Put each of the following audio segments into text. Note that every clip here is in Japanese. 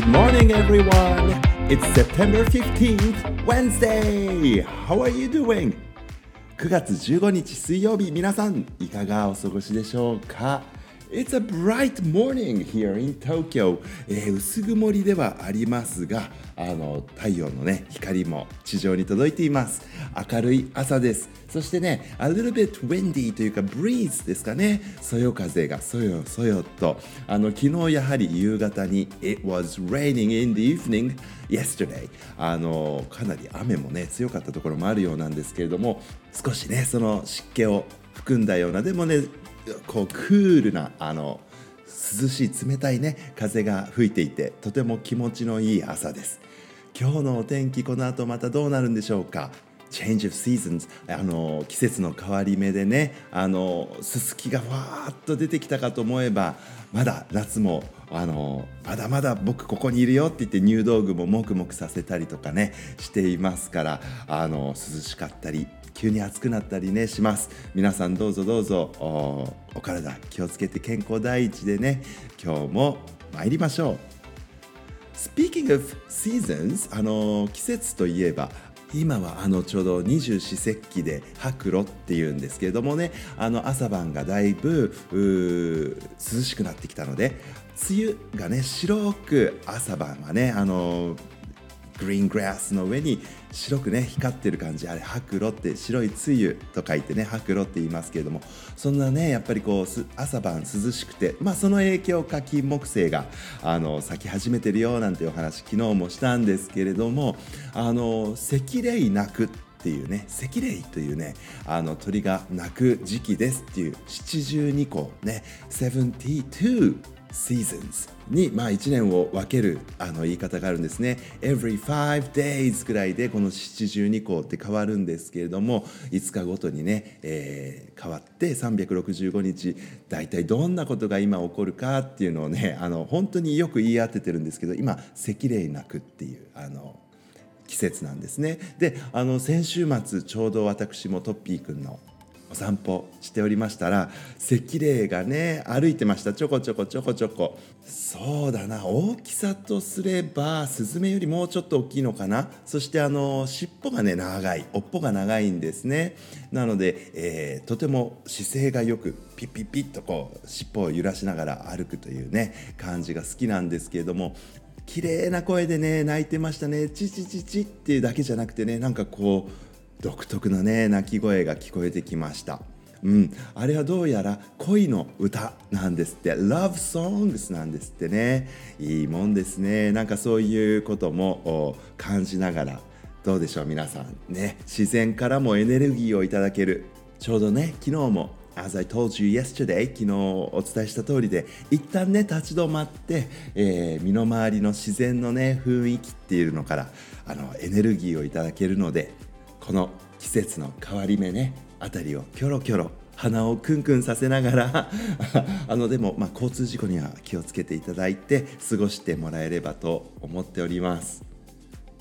Good morning, everyone. It's September 15th, Wednesday. How are you doing? 9月15日水曜日、皆さんいかがお過ごしでしょうか It's a bright morning here in Tokyo、えー、薄曇りではありますがあの太陽のね光も地上に届いています。明るい朝です。そしてね a little bit windy というか breeze ですかね。そよ風がそよそよと。あの昨日やはり夕方に It was raining in the evening yesterday あのかなり雨もね強かったところもあるようなんですけれども少しねその湿気を含んだようなでもねこうクールなあの涼しい冷たいね風が吹いていてとても気持ちのいい朝です。今日のお天気この後またどうなるんでしょうか？Change of Seasons あの季節の変わり目でねあのすすきがわーっと出てきたかと思えばまだ夏もあのまだまだ僕ここにいるよって言って入道具ももくもくさせたりとかねしていますからあの涼しかったり急に暑くなったりねします。皆さんどうぞどうぞ。お体気をつけて健康第一でね。今日も参りましょう。Speaking of seasons あの季節といえば今はあのちょうど二十四節気で白露っていうんですけれどもね。あの朝晩がだいぶ涼しくなってきたので梅雨がね白く朝晩はねあのグリーングラスの上に白くね光ってる感じ。あれ白露って白い梅雨と書いてね白露って言いますけれどもそんなねやっぱりこう朝晩涼しくてまあその影響か金木犀があの咲き始めてるよなんていうお話昨日もしたんですけれどもあの赤霊鳴くっていうね赤霊というねあの鳥が鳴く時期ですっていう七十二個ね72 seasons に、まあ、1年を分けるあの言い方があるんですね。Every five days くらいでこの72項って変わるんですけれども5日ごとにね、えー、変わって365日大体どんなことが今起こるかっていうのをねあの本当によく言い当ててるんですけど今赤霊なくっていうあの季節なんですね。であの先週末ちょうど私もトッピーくんのお散歩しておりましたら赤霊がね歩いてました。ちょこちょこちょこちょこ。そうだな大きさとすればスズメよりもうちょっと大きいのかな。そしてあの尻尾がね長い。尾っぽが長いんですね。なので、えー、とても姿勢がよくピッピッピッとこう尻尾を揺らしながら歩くというね感じが好きなんですけれども綺麗な声でね泣いてましたね。チチチチっていうだけじゃなくてねなんかこう独特なね鳴き声が聞こえてきました。うん、あれはどうやら恋の歌なんですって。Love Songs なんですってね。いいもんですね。なんかそういうことも感じながら。どうでしょう皆さん。ね。自然からもエネルギーをいただける。ちょうどね昨日も As I told you yesterday 昨日お伝えした通りで一旦ね立ち止まって、えー、身の回りの自然のね雰囲気っていうのからあのエネルギーをいただけるのでこの季節の変わり目ねあたりをキョロキョロ鼻をクンクンさせながら あのでも、まあ、交通事故には気をつけていただいて過ごしてもらえればと思っております。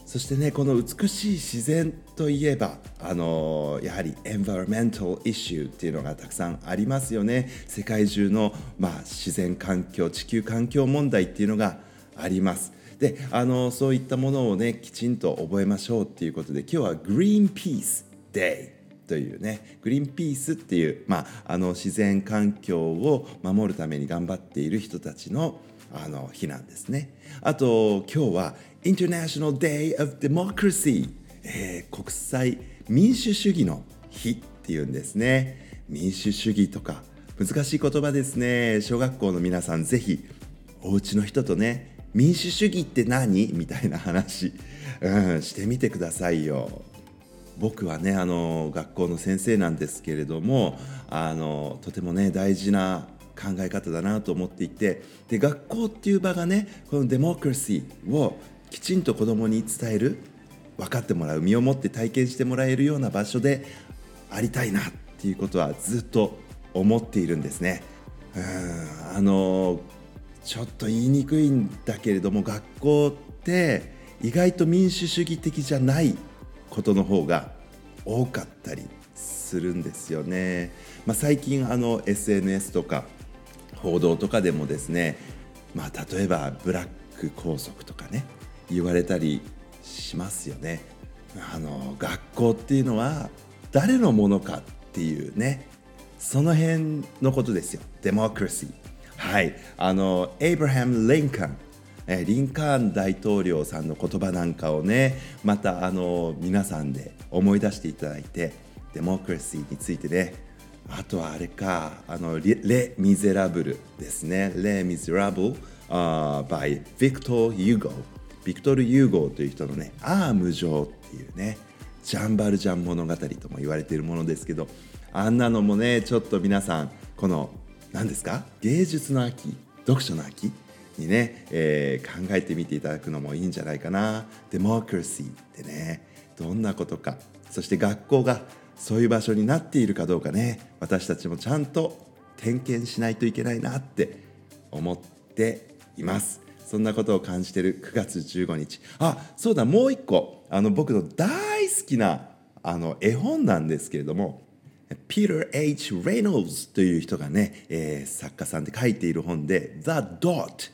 そしてねこの美しい自然といえばあのやはりエンバーメントイシューっていうのがたくさんありますよね。世界中の、まあ、自然環境地球環境問題っていうのがあります。であのそういったものをねきちんと覚えましょうっていうことで今日はグリーンピースデイというねグリーンピースっていう、まあ、あの自然環境を守るために頑張っている人たちのあの日なんですね。あと今日は International Day of Democracy、えー、国際民主主義の日っていうんですね。民主主義とか難しい言葉ですね。小学校の皆さんぜひお家の人とね民主主義って何？みたいな話、うん、してみてくださいよ。僕はねあの学校の先生なんですけれどもあのとてもね大事な考え方だなと思っていてで学校っていう場がねこのデモクラシーをきちんと子どもに伝える分かってもらう身をもって体験してもらえるような場所でありたいなっていうことはずっと思っているんですね。うんあのちょっと言いにくいんだけれども学校って意外と民主主義的じゃないことの方が多かったりするんですよね。まあ、最近あの SNS とか報道とかでもですね、まあ、例えばブラッ副校則とかね言われたりしますよね。あの学校っていうのは誰のものかっていうねその辺のことですよ。デモクラシーはい。あのエイブラハム・リンカンリンカーン大統領さんの言葉なんかをねまたあの皆さんで思い出していただいてデモクラシーについてね。あとはあれかあのレ・レミゼラブルですね。レ・ミゼラブル uh, by ビクトル・ユーゴビクトル・ユーゴという人のねああ無情っていうねジャン・バルジャン物語とも言われているものですけどあんなのもねちょっと皆さんこの何ですか？芸術の秋読書の秋にね、えー、考えてみていただくのもいいんじゃないかな。デモクラシーってねどんなことか。そして学校がそういう場所になっているかどうかね。私たちもちゃんと点検しないといけないなって思っています。そんなことを感じている9月15日。あそうだもう一個。あの僕の大好きなあの絵本なんですけれども Peter H. Reynolds という人がね、えー、作家さんで書いている本で The Dot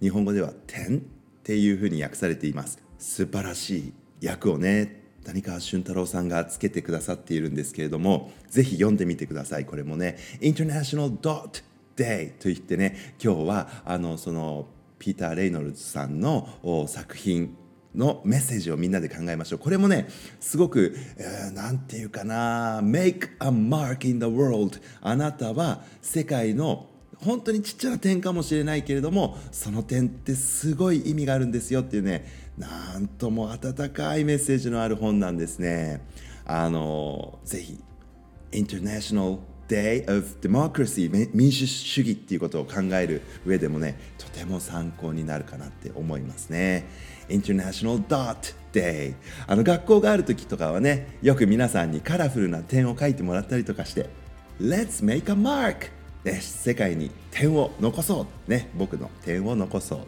日本語では点っていうふうに訳されています。素晴らしい訳をね谷川俊太郎さんがつけてくださっているんですけれどもぜひ読んでみてください。これもね International Dot Day といってね今日はあのそのピーター・レイノルズさんの作品のメッセージをみんなで考えましょう。これもねすごく何、えー、て言うかな Make a mark in the world あなたは世界の本当にちっちゃな点かもしれないけれどもその点ってすごい意味があるんですよっていうねなんとも温かいメッセージのある本なんですね。あのぜひ International Day of Democracy 民主主義っていうことを考える上でもねとても参考になるかなって思いますね。International Dot Day あの学校がある時とかはねよく皆さんにカラフルな点を書いてもらったりとかして Let's make a mark ね、世界に点を残そう。ね僕の点を残そう。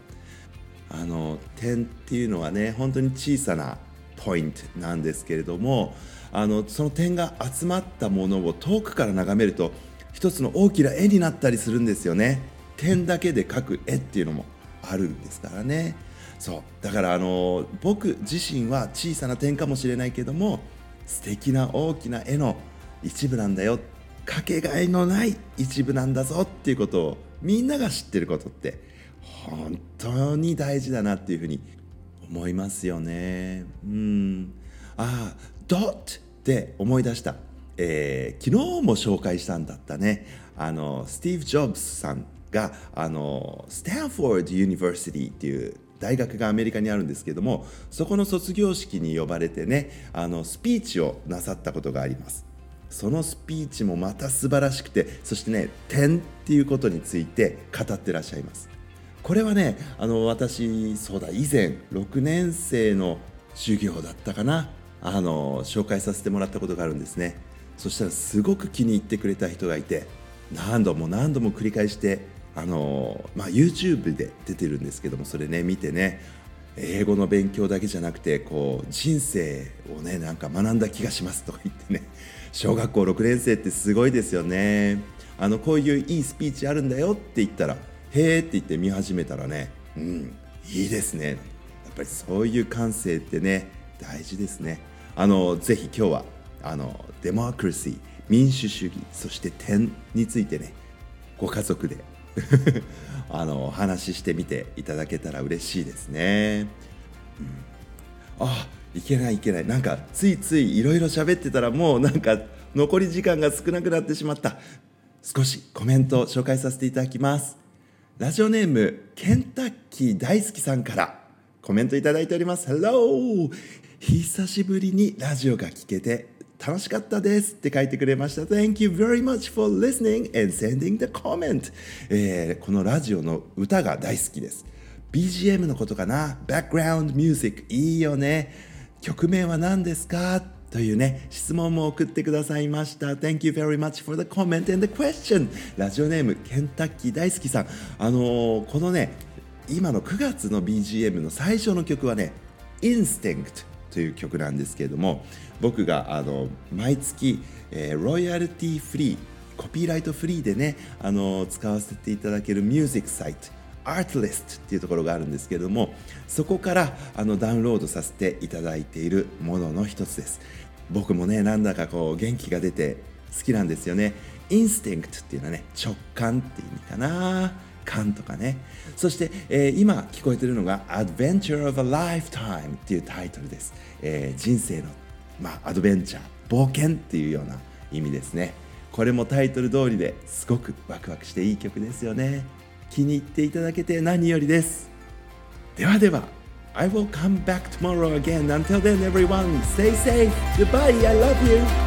あの点っていうのはね本当に小さなポイントなんですけれどもあのその点が集まったものを遠くから眺めると一つの大きな絵になったりするんですよね。点だけで描く絵っていうのもあるんですからね。そう。だからあの僕自身は小さな点かもしれないけども素敵な大きな絵の一部なんだよ。かけがえのない一部なんだぞっていうことをみんなが知ってることって本当に大事だなっていうふうに思いますよね。うん。ああドットって思い出した、えー、昨日も紹介したんだったね。あのスティーブ・ジョブズさんがあの Stanford Universityっていう大学がアメリカにあるんですけどもそこの卒業式に呼ばれてねあのスピーチをなさったことがあります。そのスピーチもまた素晴らしくてそしてね点っていうことについて語ってらっしゃいます。これはねあの私そうだ以前6年生の授業だったかな。あの紹介させてもらったことがあるんですね。そしたらすごく気に入ってくれた人がいて何度も何度も繰り返してあの、まあ、YouTube で出てるんですけどもそれね見てね英語の勉強だけじゃなくてこう人生をねなんか学んだ気がしますとか言ってね 小学校6年生ってすごいですよね。あのこういういいスピーチあるんだよって言ったらへーって言って見始めたらねうんいいですね。やっぱりそういう感性ってね大事ですね。あのぜひ今日はあのデモクラシー民主主義そして点についてねご家族で あの話ししてみていただけたら嬉しいですね、うん、あいけないいけない。なんかついついいろいろ喋ってたらもうなんか残り時間が少なくなってしまった。少しコメント紹介させていただきます。ラジオネームケンタッキー大好きさんからコメントいただいております。Hello! 久しぶりにラジオが聞けて楽しかったですって書いてくれました。Thank you very much for listening and sending the comment、えー、このラジオの歌が大好きです。BGM のことかな ?Background music いいよね。曲名は何ですかというね、質問も送ってくださいました。Thank you very much for the comment and the question. ラジオネーム、ケンタッキー大好きさん。あのー、このね、今の9月の BGM の最初の曲はね、Instinct という曲なんですけれども、僕があの毎月、えー、ロイヤルティフリー、コピーライトフリーでね、あの、使わせていただけるミュージックサイト、Artlist っていうところがあるんですけれどもそこからあのダウンロードさせていただいているものの一つです。僕もねなんだかこう元気が出て好きなんですよね。インスティンクトっていうのはね直感って意味かな。感とかねそして、えー、今聞こえてるのが Adventure of a Lifetime っていうタイトルです、えー、人生の、まあ、アドベンチャー冒険っていうような意味ですねこれもタイトル通りですごくワクワクしていい曲ですよね気に入っていただけて何よりですではでは I will come back tomorrow again. Until then, everyone, stay safe. Goodbye. I love you.